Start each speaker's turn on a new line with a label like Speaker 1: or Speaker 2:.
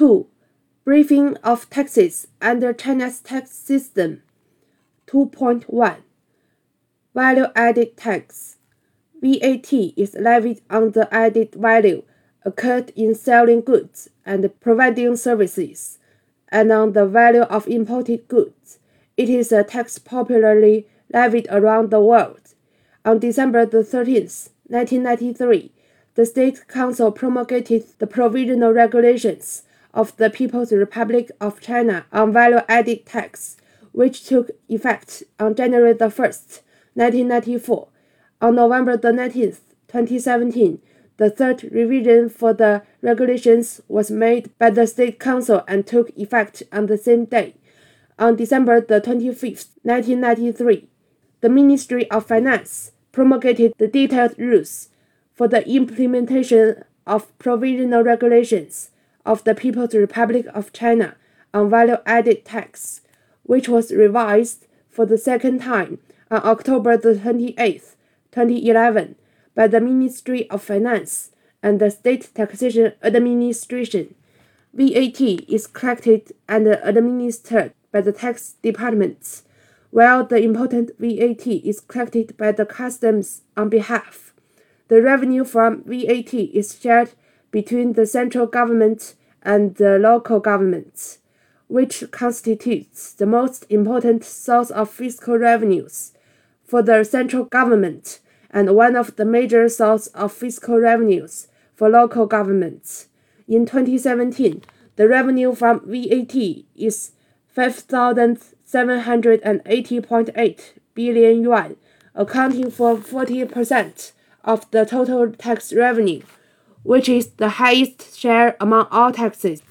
Speaker 1: 2. Briefing of taxes under China's tax system. 2.1 Value added tax. VAT is levied on the added value occurred in selling goods and providing services, and on the value of imported goods. It is a tax popularly levied around the world. On December the 13th, 1993, the State Council promulgated the provisional regulations of the People's Republic of China on value added tax, which took effect on January the 1st, 1994. On November the 19th, 2017, the third revision for the regulations was made by the State Council and took effect on the same day. On December the 25th, 1993, the Ministry of Finance promulgated the detailed rules for the implementation of provisional regulations of the People's Republic of China on value added tax, which was revised for the second time on October the 28th, 2011, by the Ministry of Finance and the State Taxation Administration. VAT is collected and administered by the tax departments, while the important VAT is collected by the customs on behalf. The revenue from VAT is shared between the central government and the local governments, which constitutes the most important source of fiscal revenues for the central government and one of the major sources of fiscal revenues for local governments. In 2017, the revenue from VAT is 5,780.8 billion yuan, accounting for 40% of the total tax revenue, which is the highest share among all taxes.